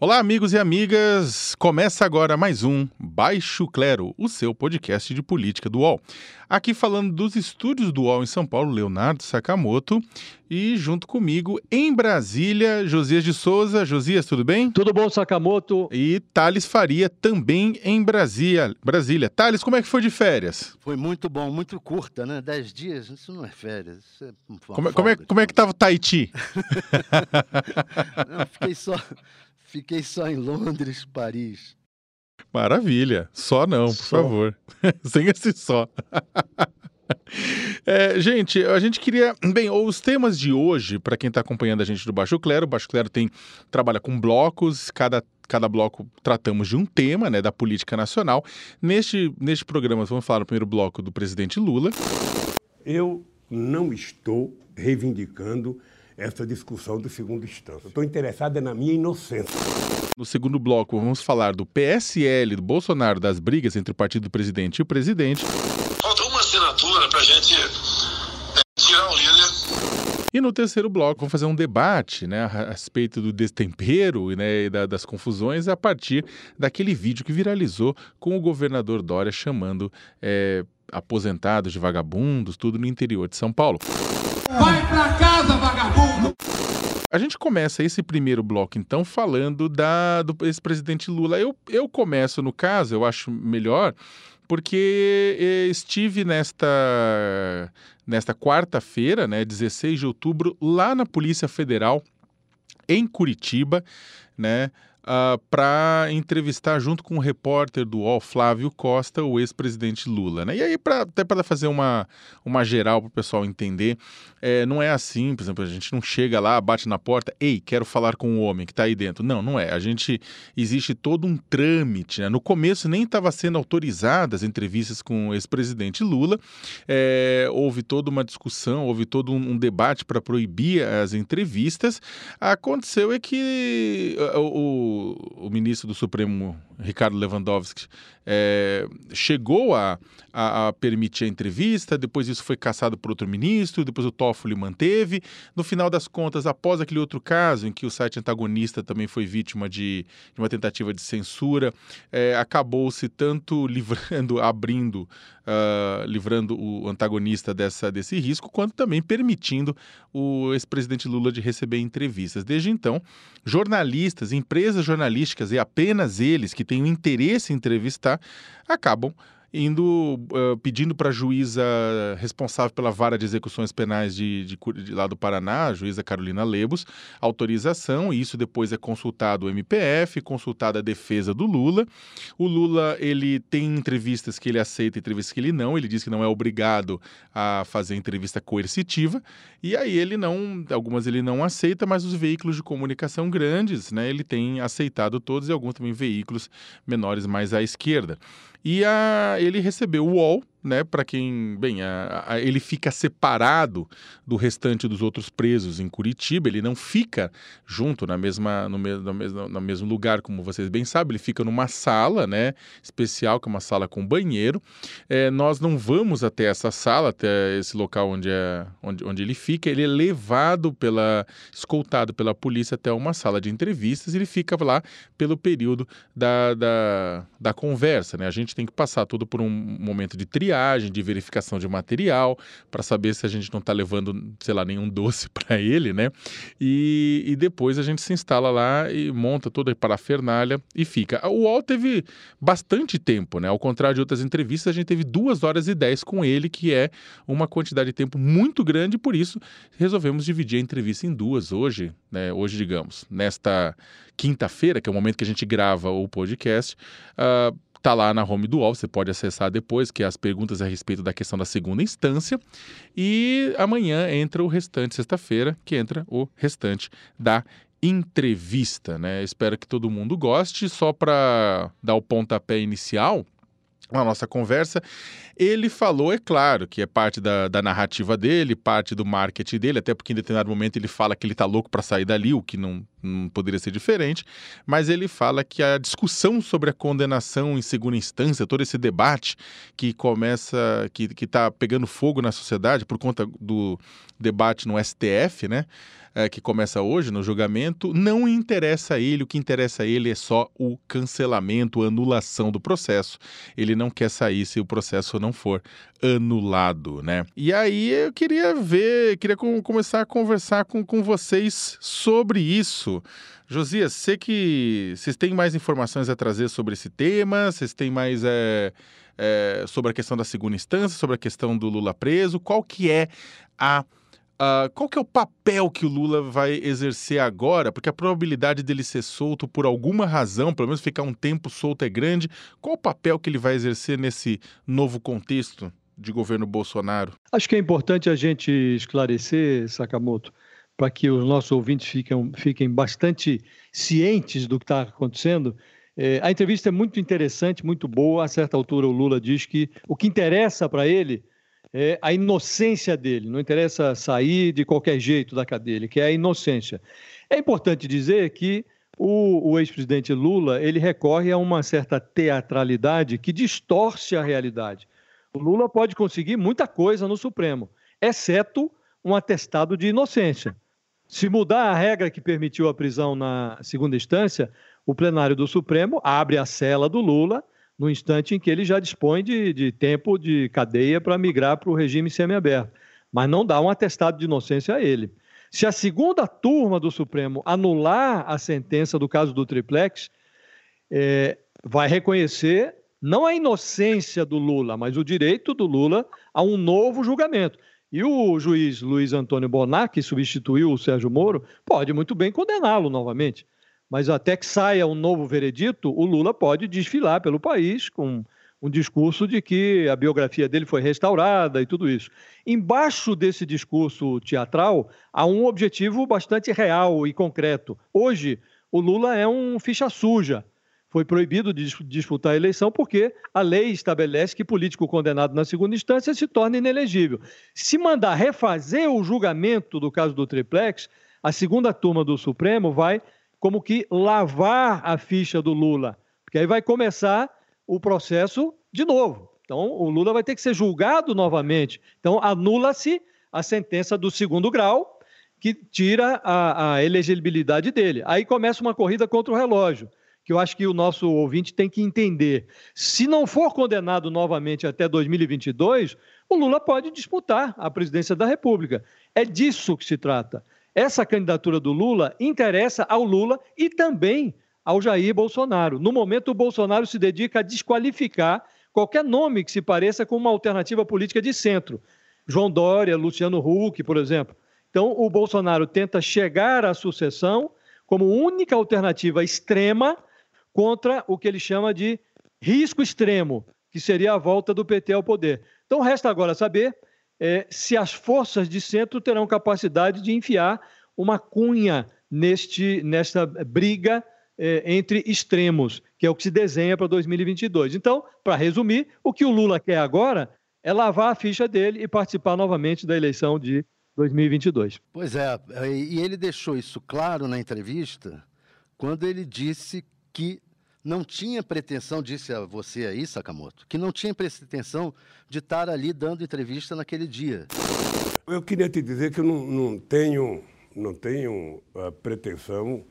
Olá, amigos e amigas! Começa agora mais um Baixo Clero, o seu podcast de política do UOL. Aqui falando dos estúdios do UOL em São Paulo, Leonardo Sakamoto. E junto comigo, em Brasília, Josias de Souza. Josias, tudo bem? Tudo bom, Sakamoto? E Thales Faria, também em Brasília. Brasília. Thales, como é que foi de férias? Foi muito bom, muito curta, né? Dez dias, isso não é férias. Isso é como, como, é, como é que estava o Tahiti? não, fiquei só... Fiquei só em Londres, Paris. Maravilha. Só não, por só. favor. Sem esse só. É, gente, a gente queria. Bem, os temas de hoje, para quem está acompanhando a gente do Baixo Clero, o Baixo Clero tem, trabalha com blocos, cada, cada bloco tratamos de um tema né, da política nacional. Neste, neste programa, vamos falar no primeiro bloco do presidente Lula. Eu não estou reivindicando essa discussão do segundo instância. Estou interessado na minha inocência. No segundo bloco, vamos falar do PSL, do Bolsonaro, das brigas entre o partido do presidente e o presidente. Falta uma assinatura para a gente é, tirar o líder. E no terceiro bloco, vamos fazer um debate né, a respeito do destempero né, e da, das confusões a partir daquele vídeo que viralizou com o governador Dória chamando é, aposentados de vagabundos, tudo no interior de São Paulo. Vai pra casa, vagabundo! A gente começa esse primeiro bloco, então, falando da, do ex-presidente Lula. Eu, eu começo, no caso, eu acho melhor, porque eh, estive nesta, nesta quarta-feira, né, 16 de outubro, lá na Polícia Federal, em Curitiba, né? Uh, ah, para entrevistar junto com o repórter do UOL, Flávio Costa, o ex-presidente Lula. Né? E aí, pra, até para fazer uma, uma geral para o pessoal entender, é, não é assim, por exemplo, a gente não chega lá, bate na porta, ei, quero falar com o homem que está aí dentro. Não, não é. A gente, existe todo um trâmite. Né? No começo nem estava sendo autorizadas as entrevistas com o ex-presidente Lula, é, houve toda uma discussão, houve todo um, um debate para proibir as entrevistas. Aconteceu é que o o, ministro do Supremo, Ricardo Lewandowski, é, chegou a, a, a, permitir a entrevista, depois isso foi cassado por outro ministro, depois o Toffoli manteve. No final das contas, após aquele outro caso em que o site antagonista também foi vítima de, de uma tentativa de censura, é, acabou-se tanto livrando, abrindo, uh, livrando o antagonista dessa, desse risco, quanto também permitindo o ex-presidente Lula de receber entrevistas. Desde então, jornalistas, empresas jornalísticas e apenas eles que têm o interesse em entrevistar acabam indo uh, pedindo para a juíza responsável pela vara de execuções penais de, de, de, lá do Paraná, a juíza Carolina Lebos, autorização, e isso depois é consultado o MPF, consultada a defesa do Lula. O Lula, ele tem entrevistas que ele aceita, entrevistas que ele não, ele diz que não é obrigado a fazer entrevista coercitiva, e aí ele não, algumas ele não aceita, mas os veículos de comunicação grandes, né, ele tem aceitado todos e alguns também veículos menores mais à esquerda. E a, ele recebeu o UOL, né, para quem, bem, a, a, ele fica separado do restante dos outros presos em Curitiba, ele não fica junto na mesma, no, mesmo, no, mesmo, no mesmo lugar, como vocês bem sabem, ele fica numa sala, né, especial, que é uma sala com banheiro. É, nós não vamos até essa sala, até esse local onde, é, onde, onde ele fica, ele é levado pela, escoltado pela polícia até uma sala de entrevistas, ele fica lá pelo período da, da, da conversa, né, a gente tem que passar tudo por um momento de triagem, triagem, de verificação de material, para saber se a gente não está levando, sei lá, nenhum doce para ele, né? E, e, depois a gente se instala lá e monta toda a parafernália e fica. O UOL teve bastante tempo, né? Ao contrário de outras entrevistas, a gente teve duas horas e dez com ele, que é uma quantidade de tempo muito grande, por isso resolvemos dividir a entrevista em duas hoje, né? Hoje, digamos, nesta quinta-feira, que é o momento que a gente grava o podcast, uh, tá lá na home do UOL, você pode acessar depois, que é as perguntas a respeito da questão da segunda instância. E amanhã entra o restante, sexta-feira, que entra o restante da entrevista, né? Espero que todo mundo goste. Só para dar o pontapé inicial, na nossa conversa, ele falou, é claro, que é parte da, da, narrativa dele, parte do marketing dele, até porque em determinado momento ele fala que ele está louco para sair dali, o que não, não poderia ser diferente, mas ele fala que a discussão sobre a condenação em segunda instância, todo esse debate que começa, que está pegando fogo na sociedade por conta do debate no STF, né? é, que começa hoje no julgamento, não interessa a ele, o que interessa a ele é só o cancelamento, a anulação do processo. Ele não quer sair se o processo não for anulado, né? E aí eu queria ver, queria com, começar a conversar com, com vocês sobre isso. Josias, sei que vocês têm mais informações a trazer sobre esse tema, vocês têm mais é, é, sobre a questão da segunda instância, sobre a questão do Lula preso. Qual que é a Uh, qual que é o papel que o Lula vai exercer agora? Porque a probabilidade dele ser solto por alguma razão, pelo menos ficar um tempo solto é grande. Qual o papel que ele vai exercer nesse novo contexto de governo Bolsonaro? Acho que é importante a gente esclarecer, Sakamoto, para que os nossos ouvintes fiquem, fiquem bastante cientes do que está acontecendo. É, a entrevista é muito interessante, muito boa. A certa altura, o Lula diz que o que interessa para ele é a inocência dele, não interessa sair de qualquer jeito da cadeia, que é a inocência. É importante dizer que o, o ex-presidente Lula ele recorre a uma certa teatralidade que distorce a realidade. O Lula pode conseguir muita coisa no Supremo, exceto um atestado de inocência. Se mudar a regra que permitiu a prisão na segunda instância, o plenário do Supremo abre a cela do Lula no instante em que ele já dispõe de, de tempo de cadeia para migrar para o regime semiaberto. Mas não dá um atestado de inocência a ele. Se a segunda turma do Supremo anular a sentença do caso do triplex, é, vai reconhecer não a inocência do Lula, mas o direito do Lula a um novo julgamento. E o juiz Luiz Antônio Bonar, que substituiu o Sérgio Moro, pode muito bem condená-lo novamente. Mas até que saia um novo veredito, o Lula pode desfilar pelo país com um discurso de que a biografia dele foi restaurada e tudo isso. Embaixo desse discurso teatral há um objetivo bastante real e concreto. Hoje, o Lula é um ficha suja. Foi proibido de disputar a eleição porque a lei estabelece que político condenado na segunda instância se torna inelegível. Se mandar refazer o julgamento do caso do triplex, a segunda turma do Supremo vai como que lavar a ficha do Lula, porque aí vai começar o processo de novo. Então, o Lula vai ter que ser julgado novamente. Então, anula-se a sentença do segundo grau, que tira a, a, elegibilidade dele. Aí começa uma corrida contra o relógio, que eu acho que o nosso ouvinte tem que entender. Se não for condenado novamente até 2022, o Lula pode disputar a presidência da República. É disso que se trata. Essa candidatura do Lula interessa ao Lula e também ao Jair Bolsonaro. No momento, o Bolsonaro se dedica a desqualificar qualquer nome que se pareça com uma alternativa política de centro. João Dória, Luciano Huck, por exemplo. Então, o Bolsonaro tenta chegar à sucessão como única alternativa extrema contra o que ele chama de risco extremo, que seria a volta do PT ao poder. Então, resta agora saber é, se as forças de centro terão capacidade de enfiar uma cunha neste, nesta briga é, entre extremos, que é o que se desenha para 2022. Então, para resumir, o que o Lula quer agora é lavar a ficha dele e participar novamente da eleição de 2022. Pois é, e ele deixou isso claro na entrevista quando ele disse que não tinha pretensão, disse a você aí, Sakamoto, que não tinha pretensão de estar ali dando entrevista naquele dia. Eu queria te dizer que eu não, não tenho, não tenho a pretensão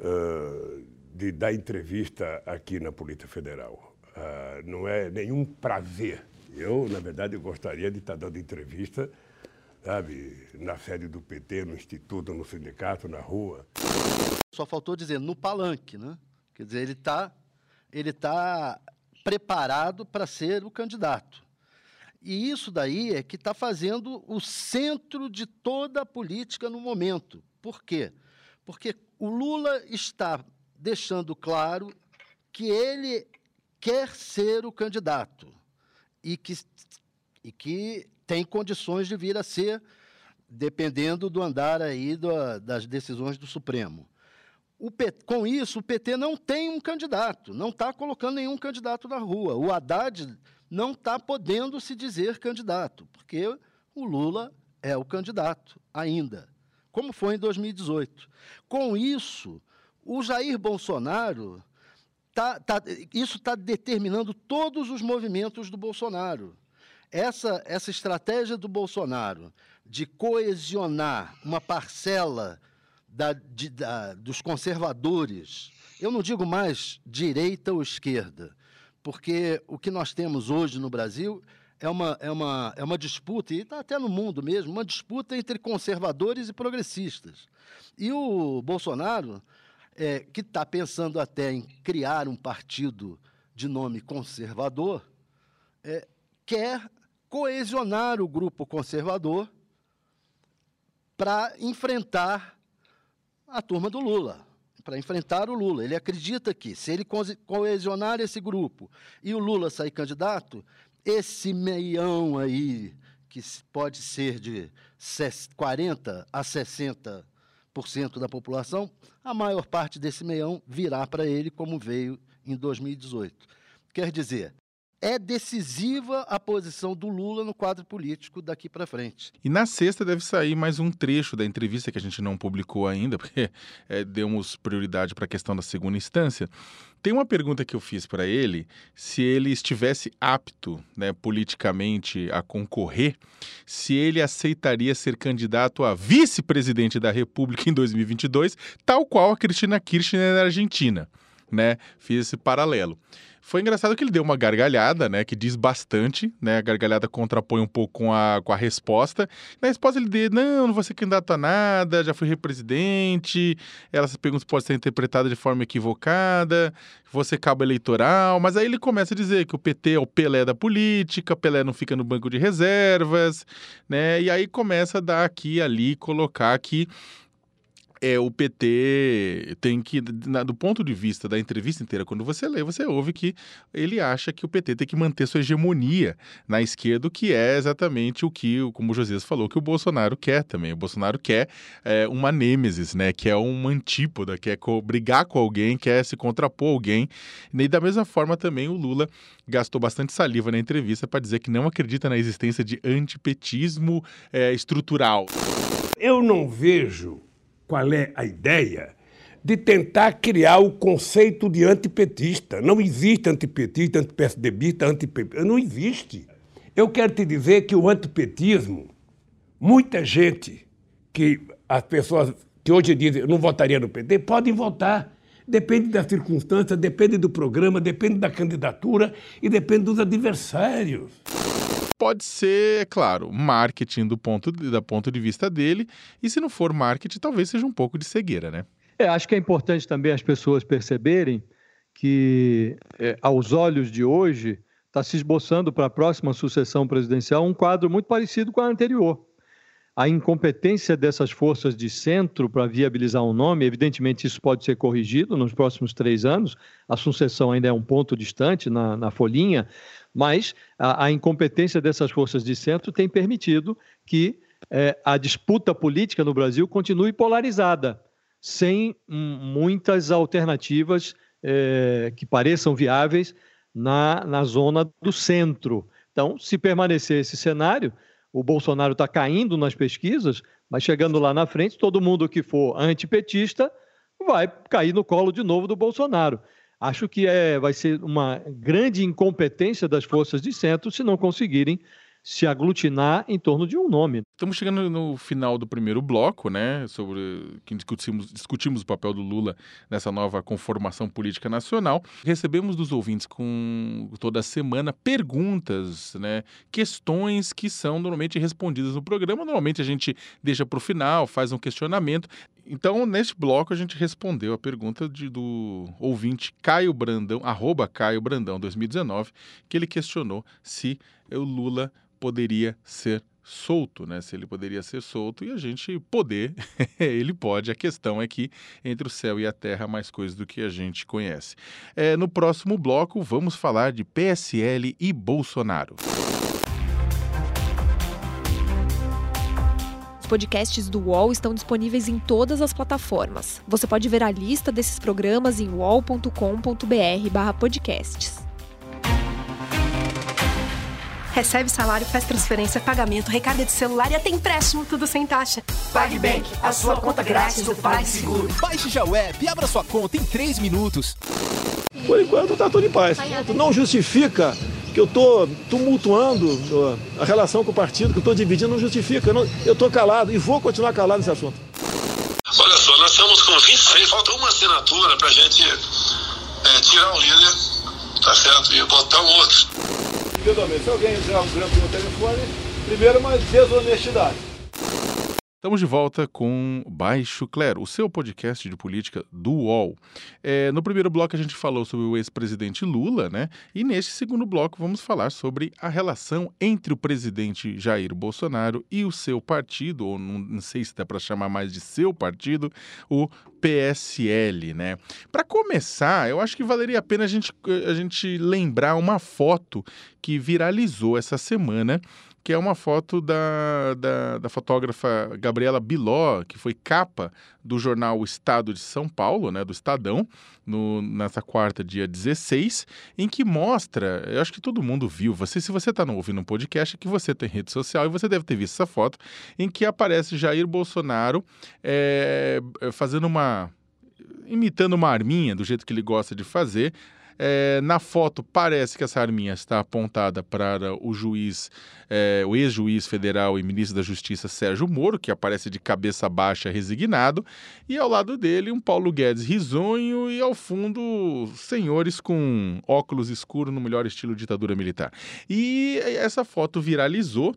uh, de dar entrevista aqui na Polícia Federal. Uh, não é nenhum prazer. Eu, na verdade, gostaria de estar dando entrevista, sabe, na sede do PT, no Instituto, no sindicato, na rua. Só faltou dizer no palanque, né? Quer dizer, ele está ele tá preparado para ser o candidato. E isso daí é que está fazendo o centro de toda a política no momento. Por quê? Porque o Lula está deixando claro que ele quer ser o candidato e que, e que tem condições de vir a ser, dependendo do andar aí das decisões do Supremo. Com isso, o PT não tem um candidato, não está colocando nenhum candidato na rua. O Haddad não está podendo se dizer candidato, porque o Lula é o candidato ainda, como foi em 2018. Com isso, o Jair Bolsonaro, tá, tá, isso está determinando todos os movimentos do Bolsonaro. Essa, essa estratégia do Bolsonaro de coesionar uma parcela da, de, da, dos conservadores, eu não digo mais direita ou esquerda, porque o que nós temos hoje no Brasil é uma, é uma, é uma disputa, e está até no mundo mesmo, uma disputa entre conservadores e progressistas. E o Bolsonaro, é, que está pensando até em criar um partido de nome conservador, é, quer coesionar o grupo conservador para enfrentar a turma do Lula para enfrentar o Lula. Ele acredita que, se ele coesionar esse grupo e o Lula sair candidato, esse meião aí, que pode ser de 40% a 60% da população, a maior parte desse meião virá para ele como veio em 2018. Quer dizer, é decisiva a posição do Lula no quadro político daqui para frente. E na sexta deve sair mais um trecho da entrevista que a gente não publicou ainda, porque é, demos prioridade para a questão da segunda instância. Tem uma pergunta que eu fiz para ele, se ele estivesse apto né, politicamente a concorrer, se ele aceitaria ser candidato a vice-presidente da República em 2022, tal qual a Cristina Kirchner na Argentina. Né? Fiz esse paralelo. Foi engraçado que ele deu uma gargalhada, né? Que diz bastante, né? A gargalhada contrapõe um pouco com a, com a resposta. Na resposta ele diz, não, não vou ser candidato a nada, já fui represidente, essas perguntas podem ser interpretadas de forma equivocada, ser cabo eleitoral, mas aí ele começa a dizer que o PT é o Pelé da política, Pelé não fica no banco de reservas, né? E aí começa a dar aqui ali, colocar que é, o PT tem que, na, do ponto de vista da entrevista inteira, quando você lê, você ouve que ele acha que o PT tem que manter sua hegemonia na esquerda, que é exatamente o que, como o Josias falou, que o Bolsonaro quer também. O Bolsonaro quer é, uma nêmesis, né? Quer uma antípoda, quer brigar com alguém, quer se contrapor alguém. E da mesma forma também o Lula gastou bastante saliva na entrevista para dizer que não acredita na existência de antipetismo é, estrutural. Eu não vejo qual é a ideia de tentar criar o conceito de antipetista. Não existe antipetista, antipSDBista, antipetista. Não existe. Eu quero te dizer que o antipetismo, muita gente que as pessoas que hoje dizem não votaria no PT, podem votar. Depende da circunstância, depende do programa, depende da candidatura e depende dos adversários pode ser, é claro, marketing do ponto, da ponto de vista dele, e se não for marketing, talvez seja um pouco de cegueira, né? É, acho que é importante também as pessoas perceberem que, é, aos olhos de hoje, está se esboçando para a próxima sucessão presidencial um quadro muito parecido com a anterior. A incompetência dessas forças de centro para viabilizar um nome, evidentemente isso pode ser corrigido nos próximos três anos, a sucessão ainda é um ponto distante na, na folhinha, mas a, a incompetência dessas forças de centro tem permitido que é, a disputa política no Brasil continue polarizada, sem muitas alternativas é, que pareçam viáveis na, na zona do centro. Então, se permanecer esse cenário, o Bolsonaro está caindo nas pesquisas, mas chegando lá na frente, todo mundo que for antipetista vai cair no colo de novo do Bolsonaro. Acho que é, vai ser uma grande incompetência das forças de centro se não conseguirem se aglutinar em torno de um nome. Estamos chegando no final do primeiro bloco, né, sobre que discutimos, discutimos o papel do Lula nessa nova conformação política nacional. Recebemos dos ouvintes com toda semana perguntas, né, questões que são normalmente respondidas no programa. Normalmente a gente deixa para o final, faz um questionamento. Então, neste bloco, a gente respondeu a pergunta de, do ouvinte Caio Brandão, arroba Caio Brandão 2019, que ele questionou se o Lula poderia ser solto, né? Se ele poderia ser solto e a gente poder, ele pode. A questão é que entre o céu e a terra mais coisas do que a gente conhece. É, no próximo bloco, vamos falar de PSL e Bolsonaro. Os podcasts do UOL estão disponíveis em todas as plataformas. Você pode ver a lista desses programas em uol.com.br/podcasts. Recebe salário, faz transferência, pagamento, recarga de celular e até empréstimo, tudo sem taxa. PagBank, a sua conta grátis do PagSeguro. Baixe já o app e abra sua conta em 3 minutos. Por enquanto está tudo em paz. Não justifica que eu estou tumultuando a relação com o partido, que eu estou dividindo, não justifica. Eu estou calado e vou continuar calado nesse assunto. Olha só, nós estamos com 26, falta uma assinatura para a gente é, tirar o líder, tá certo? E botar um outro. Se alguém um grampo no telefone, primeiro uma desonestidade. Estamos de volta com Baixo Clero, o seu podcast de política do UOL. É, no primeiro bloco a gente falou sobre o ex-presidente Lula, né? E neste segundo bloco vamos falar sobre a relação entre o presidente Jair Bolsonaro e o seu partido, ou não, não sei se dá para chamar mais de seu partido, o PSL, né? Para começar, eu acho que valeria a pena a gente, a gente lembrar uma foto que viralizou essa semana que é uma foto da, da, da, fotógrafa Gabriela Biló, que foi capa do jornal Estado de São Paulo, né, do Estadão, no, nessa quarta, dia 16, em que mostra, eu acho que todo mundo viu, você, se você está ouvindo um podcast, é que você tem rede social e você deve ter visto essa foto, em que aparece Jair Bolsonaro é, fazendo uma imitando uma arminha, do jeito que ele gosta de fazer, é, na foto parece que essa arminha está apontada para o juiz, é, o ex-juiz federal e ministro da Justiça Sérgio Moro, que aparece de cabeça baixa, resignado, e ao lado dele um Paulo Guedes risonho e ao fundo senhores com óculos escuros no melhor estilo ditadura militar. E essa foto viralizou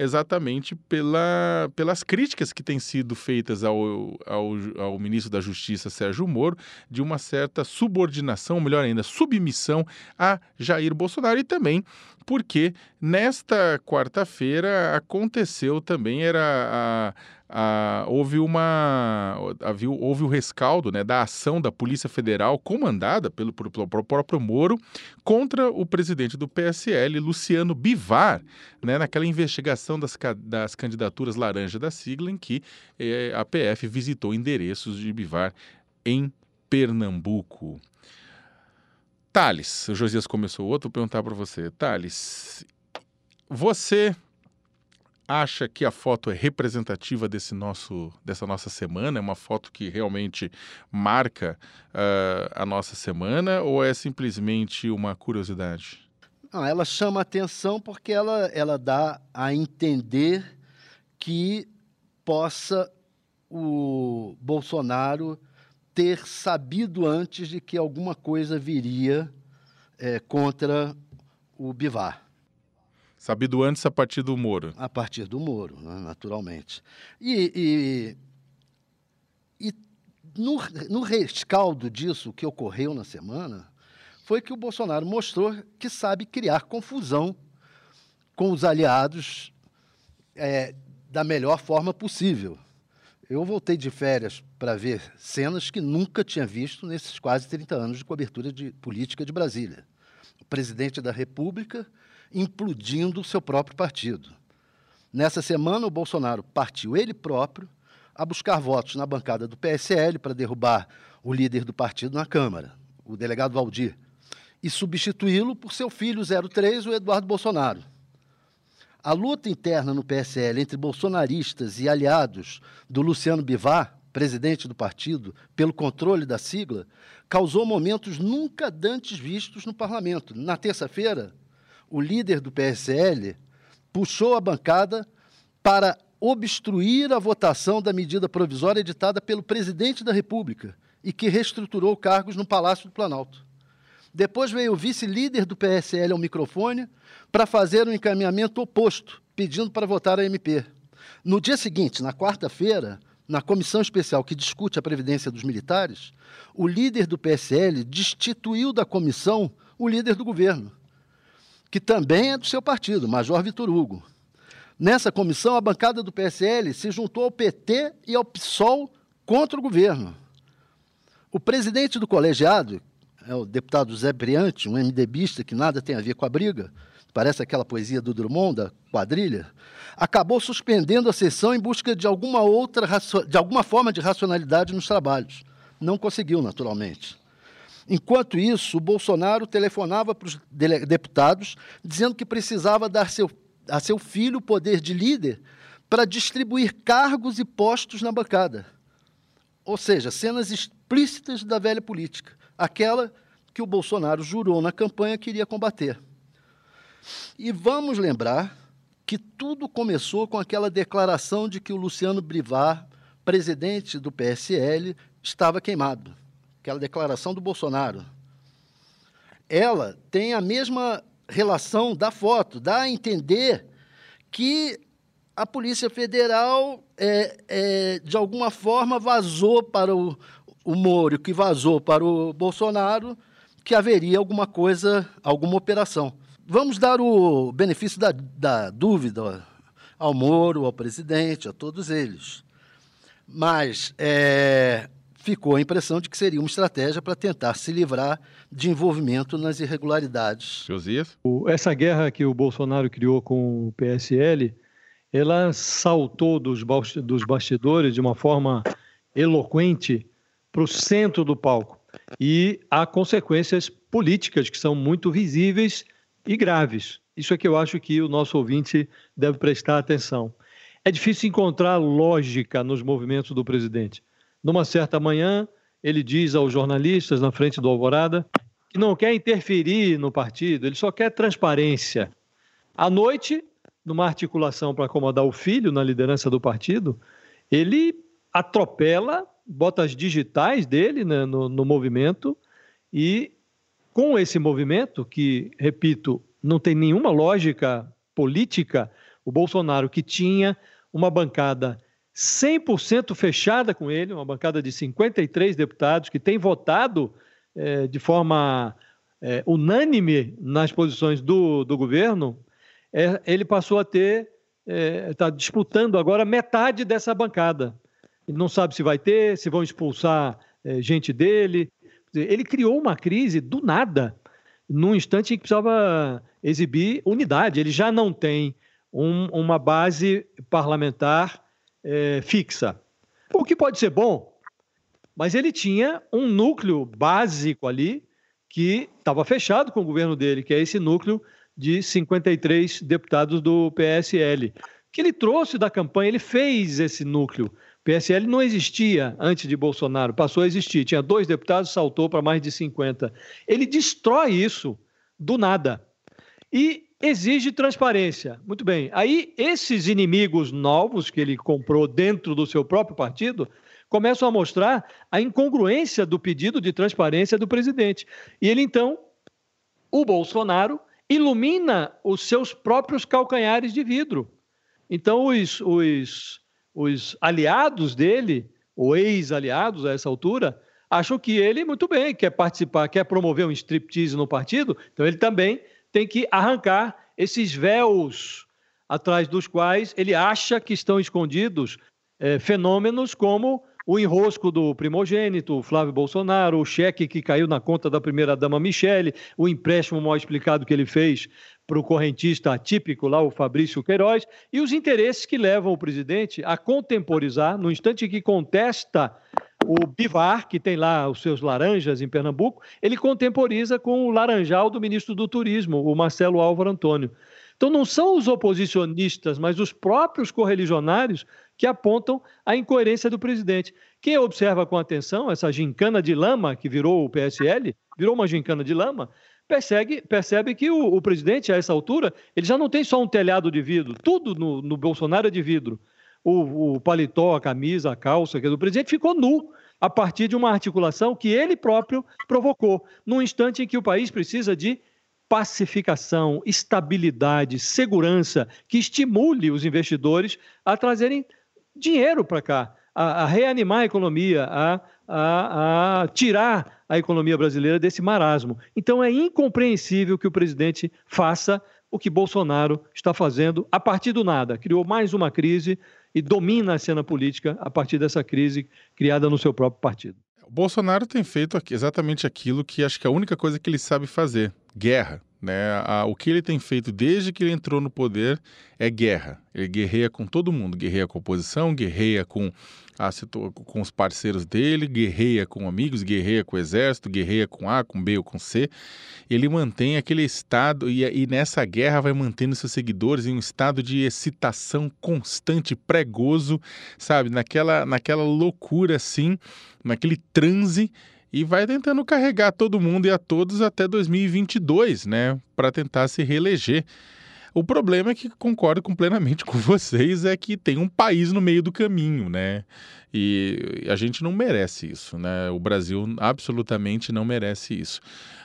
exatamente pela, pelas críticas que têm sido feitas ao, ao, ao, ministro da Justiça, Sérgio Moro, de uma certa subordinação, melhor ainda, submissão a Jair Bolsonaro. E também porque nesta quarta-feira aconteceu também, era a, a, houve uma havia, houve o rescaldo né, da ação da Polícia Federal comandada pelo, pelo, pelo, próprio Moro contra o presidente do PSL, Luciano Bivar, né, naquela investigação das, das candidaturas laranja da sigla em que eh, a PF visitou endereços de Bivar em Pernambuco. Thales, o Josias começou outro, vou perguntar para você. Thales, você acha que a foto é representativa desse nosso, dessa nossa semana? É uma foto que realmente marca uh, a nossa semana ou é simplesmente uma curiosidade? Não, ela chama atenção porque ela, ela dá a entender que possa o Bolsonaro ter sabido antes de que alguma coisa viria é, contra o Bivar. Sabido antes a partir do Moro. A partir do Moro, né, naturalmente. E, e, e no, no rescaldo disso que ocorreu na semana, foi que o Bolsonaro mostrou que sabe criar confusão com os aliados é, da melhor forma possível. Eu voltei de férias para ver cenas que nunca tinha visto nesses quase 30 anos de cobertura de política de Brasília. O presidente da República implodindo o seu próprio partido. Nessa semana, o Bolsonaro partiu ele próprio a buscar votos na bancada do PSL para derrubar o líder do partido na Câmara, o delegado Valdir, e substituí-lo por seu filho 03, o Eduardo Bolsonaro. A luta interna no PSL entre bolsonaristas e aliados do Luciano Bivar, presidente do partido, pelo controle da sigla, causou momentos nunca dantes vistos no parlamento. Na terça-feira, o líder do PSL puxou a bancada para obstruir a votação da medida provisória editada pelo presidente da República e que reestruturou cargos no Palácio do Planalto. Depois veio o vice-líder do PSL ao microfone para fazer um encaminhamento oposto, pedindo para votar a MP. No dia seguinte, na quarta-feira, na comissão especial que discute a previdência dos militares, o líder do PSL destituiu da comissão o líder do governo, que também é do seu partido, Major Vitor Hugo. Nessa comissão, a bancada do PSL se juntou ao PT e ao PSOL contra o governo. O presidente do colegiado, é o deputado Zé Briante, um MDBista que nada tem a ver com a briga, parece aquela poesia do Drummond, da quadrilha, acabou suspendendo a sessão em busca de alguma outra, de alguma forma de racionalidade nos trabalhos. Não conseguiu, naturalmente. Enquanto isso, o Bolsonaro telefonava para os deputados dizendo que precisava dar seu, a seu filho o poder de líder para distribuir cargos e postos na bancada. Ou seja, cenas explícitas da velha política, aquela que o Bolsonaro jurou na campanha que iria combater. E vamos lembrar que tudo começou com aquela declaração de que o Luciano Brivar, presidente do PSL, estava queimado. Aquela declaração do Bolsonaro. Ela tem a mesma relação da foto, dá a entender que a Polícia Federal, é, é, de alguma forma, vazou para o, o Moro, que vazou para o Bolsonaro, que haveria alguma coisa, alguma operação. Vamos dar o benefício da, da dúvida ao Moro, ao presidente, a todos eles. Mas é, ficou a impressão de que seria uma estratégia para tentar se livrar de envolvimento nas irregularidades. Josias? Essa guerra que o Bolsonaro criou com o PSL, ela saltou dos, dos bastidores de uma forma eloquente para o centro do palco. E há consequências políticas que são muito visíveis e graves. Isso é que eu acho que o nosso ouvinte deve prestar atenção. É difícil encontrar lógica nos movimentos do presidente. Numa certa manhã, ele diz aos jornalistas na frente do Alvorada que não quer interferir no partido, ele só quer transparência. À noite, numa articulação para acomodar o filho na liderança do partido, ele atropela, bota as digitais dele né, no, no movimento e com esse movimento, que, repito, não tem nenhuma lógica política, o Bolsonaro, que tinha uma bancada 100% fechada com ele, uma bancada de 53 deputados que tem votado é, de forma é, unânime nas posições do, do governo, é, ele passou a ter, está é, disputando agora metade dessa bancada. Ele não sabe se vai ter, se vão expulsar é, gente dele, ele criou uma crise do nada, num instante em que precisava exibir unidade. Ele já não tem um, uma base parlamentar é, fixa. O que pode ser bom, mas ele tinha um núcleo básico ali que estava fechado com o governo dele, que é esse núcleo de 53 deputados do PSL, que ele trouxe da campanha, ele fez esse núcleo. PSL não existia antes de Bolsonaro, passou a existir. Tinha dois deputados, saltou para mais de 50. Ele destrói isso do nada e exige transparência. Muito bem. Aí, esses inimigos novos que ele comprou dentro do seu próprio partido começam a mostrar a incongruência do pedido de transparência do presidente. E ele, então, o Bolsonaro, ilumina os seus próprios calcanhares de vidro. Então, os, os os aliados dele, ou ex-aliados a essa altura, acham que ele, muito bem, quer participar, quer promover um striptease no partido, então ele também tem que arrancar esses véus atrás dos quais ele acha que estão escondidos é, fenômenos como o enrosco do primogênito, Flávio Bolsonaro, o cheque que caiu na conta da primeira-dama Michele, o empréstimo mal explicado que ele fez para o correntista atípico lá, o Fabrício Queiroz, e os interesses que levam o presidente a contemporizar, no instante que contesta o Bivar, que tem lá os seus laranjas em Pernambuco, ele contemporiza com o laranjal do ministro do Turismo, o Marcelo Álvaro Antônio. Então não são os oposicionistas, mas os próprios correligionários que apontam a incoerência do presidente. Quem observa com atenção essa gincana de lama que virou o PSL, virou uma gincana de lama, percebe, percebe que o, o, presidente, a essa altura, ele já não tem só um telhado de vidro, tudo no, no Bolsonaro é de vidro. O, o, paletó, a camisa, a calça, que do presidente, ficou nu a partir de uma articulação que ele próprio provocou, num instante em que o país precisa de pacificação, estabilidade, segurança, que estimule os investidores a trazerem dinheiro para cá, a, a, reanimar a economia, a, a, a tirar a economia brasileira desse marasmo. Então é incompreensível que o presidente faça o que Bolsonaro está fazendo a partir do nada. Criou mais uma crise e domina a cena política a partir dessa crise criada no seu próprio partido. O Bolsonaro tem feito exatamente aquilo que acho que é a única coisa que ele sabe fazer: guerra. Né? o que ele tem feito desde que ele entrou no poder é guerra. Ele guerreia com todo mundo, guerreia com a oposição, guerreia com, a, com os parceiros dele, guerreia com amigos, guerreia com o exército, guerreia com A, com B ou com C. Ele mantém aquele estado e, e nessa guerra vai mantendo seus seguidores em um estado de excitação constante, pregoso, sabe? Naquela, naquela loucura assim, naquele transe e vai tentando carregar todo mundo e a todos até 2022, né, para tentar se reeleger. O problema é que concordo plenamente com vocês é que tem um país no meio do caminho, né? E a gente não merece isso, né? O Brasil absolutamente não merece isso.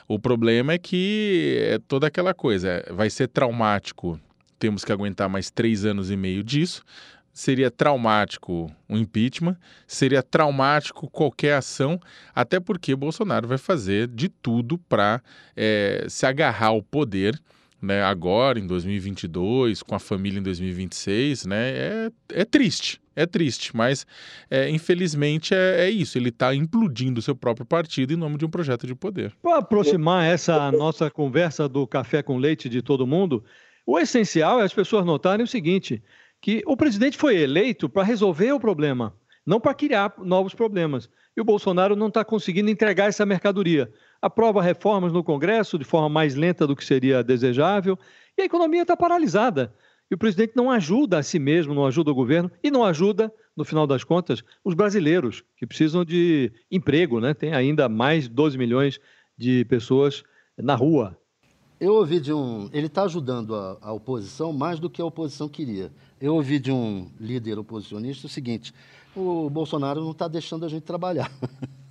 O problema é que é toda aquela coisa, é, vai ser traumático. Temos que aguentar mais três anos e meio disso seria traumático um impeachment, seria traumático qualquer ação, até porque Bolsonaro vai fazer de tudo para é, eh, se agarrar ao poder. Né, agora, em 2022, com a família em 2026, né, é, é triste, é triste, mas é, infelizmente é, é, isso, ele está implodindo o seu próprio partido em nome de um projeto de poder. Para aproximar essa nossa conversa do café com leite de todo mundo, o essencial é as pessoas notarem o seguinte: que o presidente foi eleito para resolver o problema, não para criar novos problemas. E o Bolsonaro não está conseguindo entregar essa mercadoria. Aprova reformas no Congresso de forma mais lenta do que seria desejável, e a economia está paralisada. E o presidente não ajuda a si mesmo, não ajuda o governo e não ajuda, no final das contas, os brasileiros que precisam de emprego, né? Tem ainda mais 12 milhões de pessoas na rua. Eu ouvi de um. Ele está ajudando a, a, oposição mais do que a oposição queria. Eu ouvi de um líder oposicionista o seguinte: o Bolsonaro não está deixando a gente trabalhar.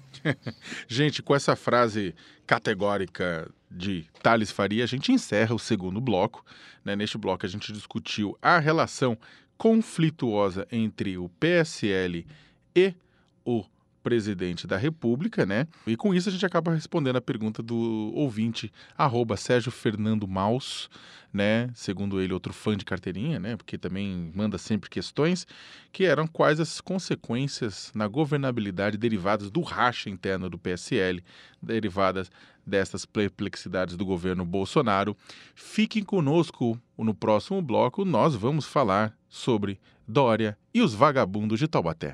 gente, com essa frase categórica de Thales Faria, a gente encerra o segundo bloco. Né? Neste bloco, a gente discutiu a relação conflituosa entre o PSL e o presidente da República, né? E com isso a gente acaba respondendo a pergunta do ouvinte, arroba Sérgio Fernando Maus, né? Segundo ele, outro fã de carteirinha, né? Porque também manda sempre questões, que eram quais as consequências na governabilidade derivadas do racha interno do PSL, derivadas dessas perplexidades do governo Bolsonaro. Fiquem conosco no próximo bloco, nós vamos falar sobre Dória e os vagabundos de Taubaté.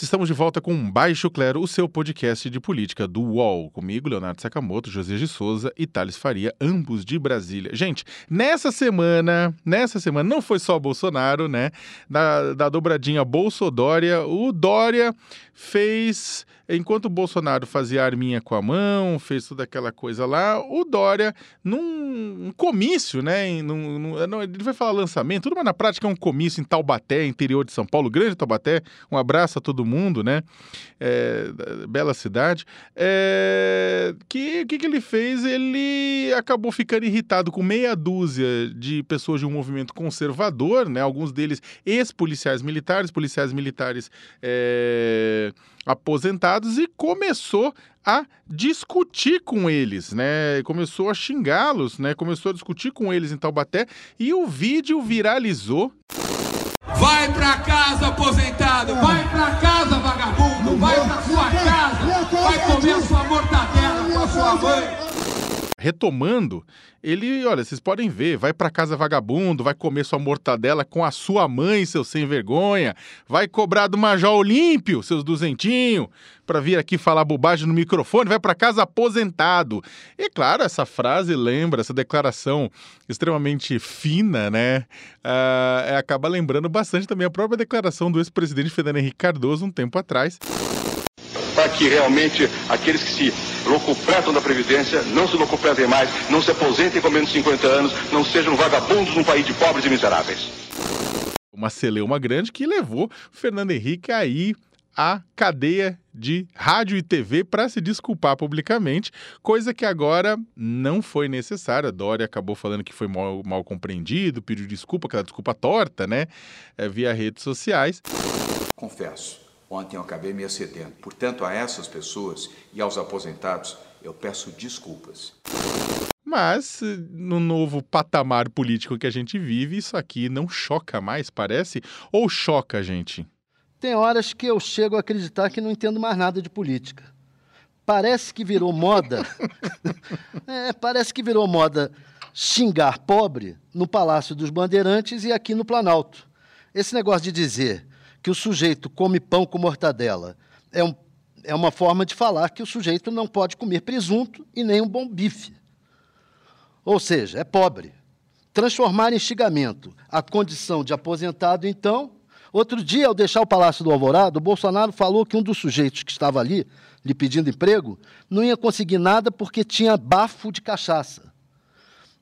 Estamos de volta com Baixo Clero, o seu podcast de política do UOL. Comigo, Leonardo Sakamoto, José de Souza e Thales Faria, ambos de Brasília. Gente, nessa semana, nessa semana, não foi só Bolsonaro, né? Da, da dobradinha Bolsodória, o Dória fez enquanto o Bolsonaro fazia arminha com a mão, fez toda aquela coisa lá, o Dória, num comício, né? Num, num, ele vai falar lançamento, tudo, mas na prática é um comício em Taubaté, interior de São Paulo, grande Taubaté. Um abraço a todo mundo, né? É, bela cidade. É, que que, que ele fez? Ele acabou ficando irritado com meia dúzia de pessoas de um movimento conservador, né? Alguns deles ex-policiais militares, policiais militares. É, aposentados e começou a discutir com eles, né? Começou a xingá-los, né? Começou a discutir com eles em Taubaté e o vídeo viralizou. Vai pra casa, aposentado! Vai pra casa, vagabundo! Vai pra sua casa! Vai comer sua mortadela com a sua mãe! Retomando, ele, olha, vocês podem ver, vai para casa vagabundo, vai comer sua mortadela com a sua mãe, seu sem vergonha, vai cobrar do Major Olímpio, seus duzentinho, para vir aqui falar bobagem no microfone, vai para casa aposentado. E claro, essa frase lembra, essa declaração extremamente fina, né? Uh, acaba lembrando bastante também a própria declaração do ex-presidente Fernando Henrique Cardoso um tempo atrás para que realmente aqueles que se locupletam da Previdência não se locupletem mais, não se aposentem com menos de 50 anos, não sejam vagabundos num país de pobres e miseráveis. Uma celeuma grande que levou Fernando Henrique aí à cadeia de rádio e TV para se desculpar publicamente, coisa que agora não foi necessária. Dória acabou falando que foi mal, mal compreendido, pediu desculpa, aquela desculpa torta, né? É, via redes sociais. Confesso, ontem eu acabei me excedendo. Portanto, a essas pessoas e aos aposentados, eu peço desculpas. Mas no novo patamar político que a gente vive, isso aqui não choca mais, parece? Ou choca a gente? Tem horas que eu chego a acreditar que não entendo mais nada de política. Parece que virou moda. é, parece que virou moda xingar pobre no Palácio dos Bandeirantes e aqui no Planalto. Esse negócio de dizer que o sujeito come pão com mortadela é, um, é uma forma de falar que o sujeito não pode comer presunto e nem um bom bife. Ou seja, é pobre. Transformar em xingamento a condição de aposentado, então. Outro dia, ao deixar o Palácio do Alvorado, o Bolsonaro falou que um dos sujeitos que estava ali, lhe pedindo emprego, não ia conseguir nada porque tinha bafo de cachaça.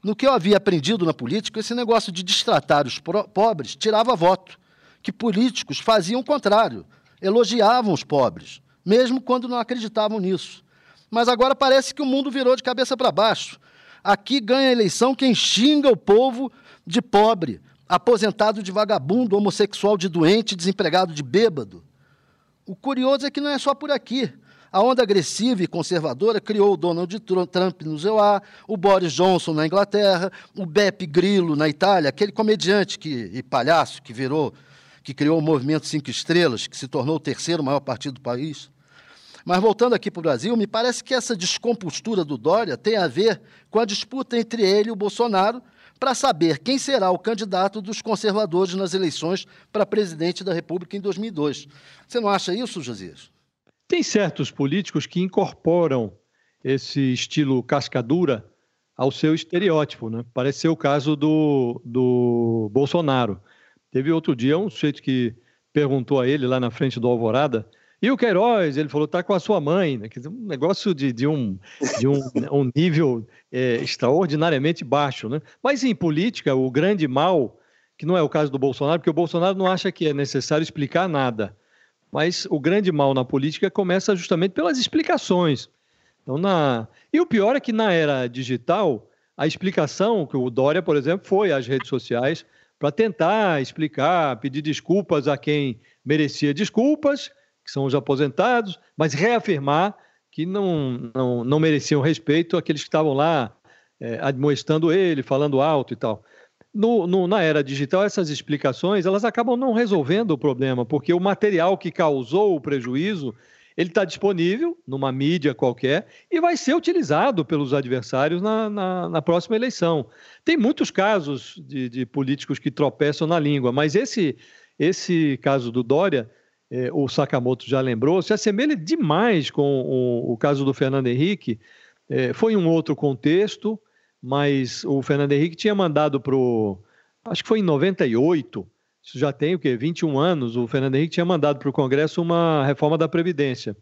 No que eu havia aprendido na política, esse negócio de destratar os pobres tirava voto, que políticos faziam o contrário, elogiavam os pobres, mesmo quando não acreditavam nisso. Mas agora parece que o mundo virou de cabeça para baixo. Aqui ganha a eleição quem xinga o povo de pobre, aposentado de vagabundo, homossexual de doente, desempregado de bêbado. O curioso é que não é só por aqui. A onda agressiva e conservadora criou o Donald Trump no ZEUA, o Boris Johnson na Inglaterra, o Beppe Grillo na Itália, aquele comediante que, e palhaço que virou, que criou o movimento Cinco Estrelas, que se tornou o terceiro maior partido do país. Mas voltando aqui para o Brasil, me parece que essa descompostura do Dória tem a ver com a disputa entre ele e o Bolsonaro para saber quem será o candidato dos conservadores nas eleições para presidente da República em 2002. Você não acha isso, Josias? Tem certos políticos que incorporam esse estilo cascadura ao seu estereótipo, né? Parece ser o caso do, do Bolsonaro. Teve outro dia um sujeito que perguntou a ele lá na frente do Alvorada e o Queiroz, ele falou, tá com a sua mãe, né? Um negócio de, de, um, de um, um nível é, extraordinariamente baixo, né? Mas em política, o grande mal, que não é o caso do Bolsonaro, porque o Bolsonaro não acha que é necessário explicar nada, mas o grande mal na política começa justamente pelas explicações. Então, na... E o pior é que na era digital, a explicação que o Dória, por exemplo, foi às redes sociais para tentar explicar, pedir desculpas a quem merecia desculpas, que são os aposentados, mas reafirmar que não, não, não mereciam respeito aqueles que estavam lá é, admoestando ele, falando alto e tal. No, no, na era digital, essas explicações elas acabam não resolvendo o problema, porque o material que causou o prejuízo ele está disponível numa mídia qualquer e vai ser utilizado pelos adversários na, na, na próxima eleição. Tem muitos casos de, de, políticos que tropeçam na língua, mas esse, esse caso do Dória é, o Sakamoto já lembrou, se assemelha demais com o, o caso do Fernando Henrique. É, foi um outro contexto, mas o Fernando Henrique tinha mandado para o. Acho que foi em 98, isso já tem o quê? 21 anos. O Fernando Henrique tinha mandado para o Congresso uma reforma da Previdência.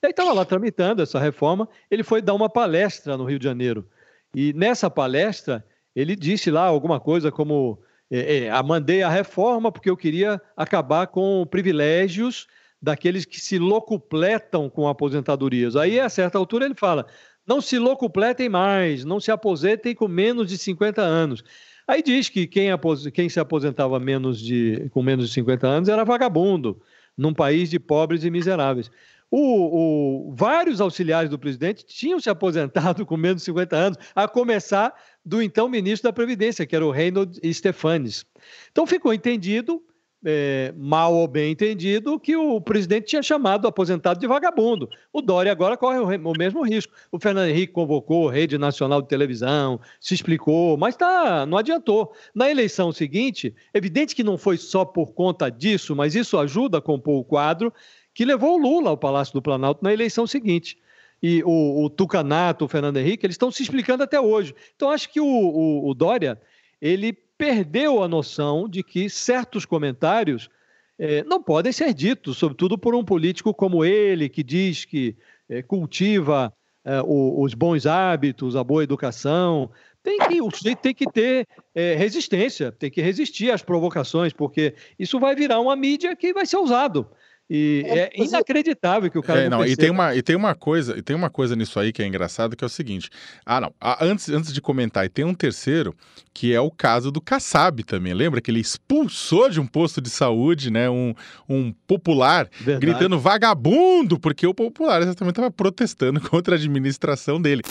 E aí estava lá tramitando essa reforma, ele foi dar uma palestra no Rio de Janeiro. E nessa palestra, ele disse lá alguma coisa como é, é, mandei a reforma porque eu queria acabar com privilégios daqueles que se locupletam com aposentadorias. Aí, a certa altura, ele fala: não se locupletem mais, não se aposentem com menos de 50 anos. Aí diz que quem, quem se aposentava menos de, com menos de 50 anos era vagabundo, num país de pobres e miseráveis. O, o, vários auxiliares do presidente tinham se aposentado com menos de 50 anos, a começar do então ministro da Previdência, que era o Reynold Stefanes. Então ficou entendido, é, mal ou bem entendido, que o presidente tinha chamado o aposentado de vagabundo. O Dória agora corre o, o mesmo risco. O Fernando Henrique convocou a Rede Nacional de Televisão, se explicou, mas tá, não adiantou. Na eleição seguinte, evidente que não foi só por conta disso, mas isso ajuda a compor o quadro que levou o Lula ao Palácio do Planalto na eleição seguinte. E o, o Tucanato, o Fernando Henrique, eles estão se explicando até hoje. Então, acho que o, o, o Dória, ele perdeu a noção de que certos comentários eh, não podem ser ditos, sobretudo por um político como ele, que diz que eh, cultiva eh, o, os bons hábitos, a boa educação. tem que, o sujeito tem que ter é, resistência, tem que resistir às provocações, porque isso vai virar uma mídia que vai ser usado. E é, é inacreditável que o cara é, não, não e tem uma e tem uma coisa e tem uma coisa nisso aí que é engraçado que é o seguinte. Ah não ah, antes, antes de comentar e tem um terceiro que é o caso do Kassab também. Lembra que ele expulsou de um posto de saúde né um, um popular Verdade. gritando vagabundo porque o popular exatamente estava protestando contra a administração dele.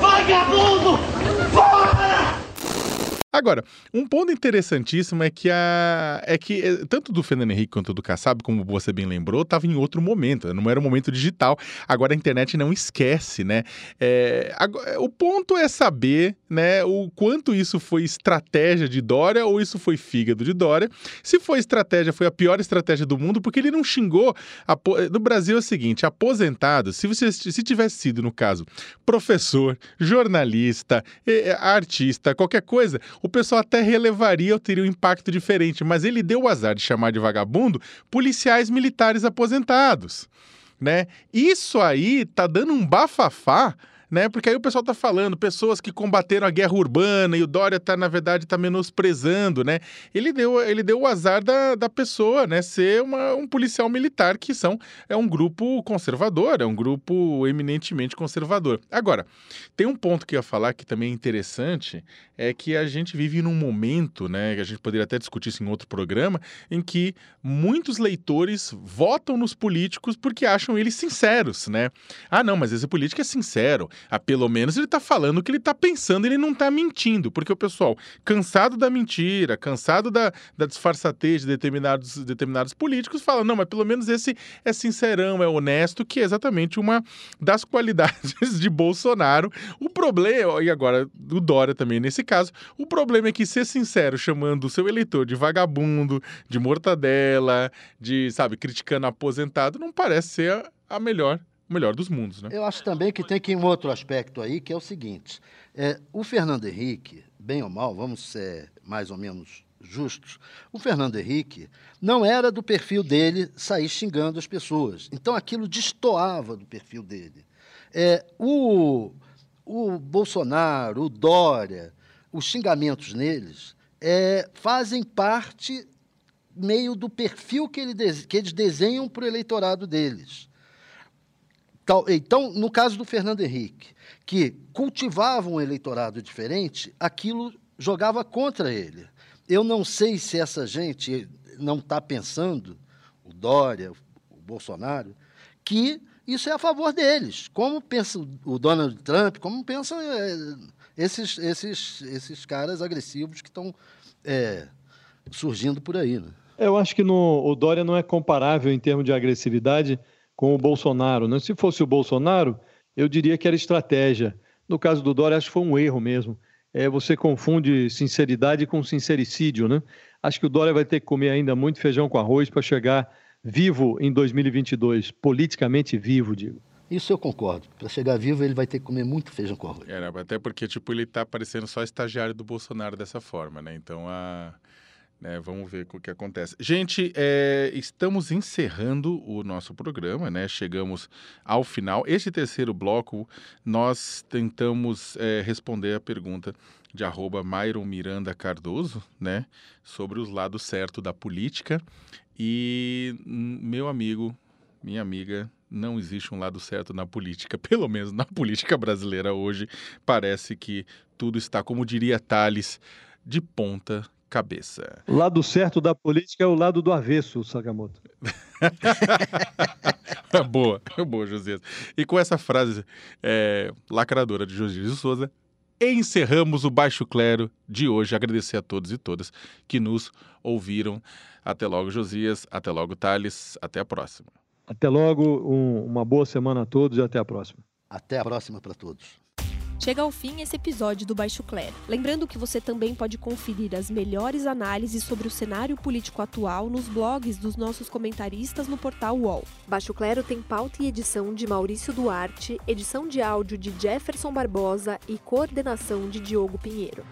Vagabundo Agora, um ponto interessantíssimo é que a é que eh, tanto do Fernando Henrique quanto do Kassab, como você bem lembrou, estava em outro momento, não era um momento digital. Agora a internet não esquece, né? É, agora, o ponto é saber, né, o quanto isso foi estratégia de Dória ou isso foi fígado de Dória. Se foi estratégia, foi a pior estratégia do mundo, porque ele não xingou. A, no Brasil é o seguinte: aposentado, se você se tivesse sido, no caso, professor, jornalista, artista, qualquer coisa, o pessoal até relevaria ou teria um impacto diferente, mas ele deu o azar de chamar de vagabundo policiais militares aposentados, né? Isso aí tá dando um bafafá né? Porque aí o pessoal tá falando, pessoas que combateram a guerra urbana e o Dória tá, na verdade, tá menosprezando, né? Ele deu, ele deu o azar da, da pessoa, né? Ser uma, um policial militar, que são, é um grupo conservador, é um grupo eminentemente conservador. Agora, tem um ponto que eu ia falar que também é interessante, é que a gente vive num momento, né? Que a gente poderia até discutir isso em outro programa, em que muitos leitores votam nos políticos porque acham eles sinceros, né? Ah, não, mas esse político é sincero. Ah, pelo menos ele está falando o que ele está pensando, ele não está mentindo, porque o pessoal, cansado da mentira, cansado da, da disfarçatez de determinados, determinados políticos, fala: não, mas pelo menos esse é sincerão, é honesto, que é exatamente uma das qualidades de Bolsonaro. O problema, e agora do Dória também nesse caso, o problema é que ser sincero chamando o seu eleitor de vagabundo, de mortadela, de, sabe, criticando aposentado, não parece ser a melhor o melhor dos mundos, né? Eu acho também que tem que ir um outro aspecto aí, que é o seguinte: é, o Fernando Henrique, bem ou mal, vamos ser mais ou menos justos, o Fernando Henrique não era do perfil dele sair xingando as pessoas. Então aquilo destoava do perfil dele. É, o, o Bolsonaro, o Dória, os xingamentos neles é, fazem parte meio do perfil que, ele, que eles desenham para o eleitorado deles. Então, no caso do Fernando Henrique, que cultivava um eleitorado diferente, aquilo jogava contra ele. Eu não sei se essa gente não está pensando, o Dória, o Bolsonaro, que isso é a favor deles. Como pensa o Donald Trump, como pensam é, esses, esses, esses caras agressivos que estão é, surgindo por aí. Né? Eu acho que no, o Dória não é comparável em termos de agressividade com o Bolsonaro. Né? Se fosse o Bolsonaro, eu diria que era estratégia. No caso do Dória, acho que foi um erro mesmo. É, você confunde sinceridade com sincericídio, né? Acho que o Dória vai ter que comer ainda muito feijão com arroz para chegar vivo em 2022, politicamente vivo, digo. Isso eu concordo. Para chegar vivo, ele vai ter que comer muito feijão com arroz. É, né? até porque, tipo, ele está parecendo só estagiário do Bolsonaro dessa forma, né? Então, a... Né, vamos ver o que acontece. Gente, é, estamos encerrando o nosso programa, né? Chegamos ao final. Este terceiro bloco, nós tentamos é, responder a pergunta de arroba Myron Miranda Cardoso, né? Sobre os lados certos da política. E hum, meu amigo, minha amiga, não existe um lado certo na política, pelo menos na política brasileira hoje. Parece que tudo está, como diria Tales, de ponta cabeça. O lado certo da política é o lado do avesso, Sakamoto. boa, boa, Josias. E com essa frase é, lacradora de Josias de Souza, encerramos o Baixo Clero de hoje. Agradecer a todos e todas que nos ouviram. Até logo, Josias. Até logo, Thales. Até a próxima. Até logo, um, uma boa semana a todos e até a próxima. Até a próxima para todos. Chega ao fim esse episódio do Baixo Clero. Lembrando que você também pode conferir as melhores análises sobre o cenário político atual nos blogs dos nossos comentaristas no portal UOL. Baixo Clero tem pauta e edição de Maurício Duarte, edição de áudio de Jefferson Barbosa e coordenação de Diogo Pinheiro.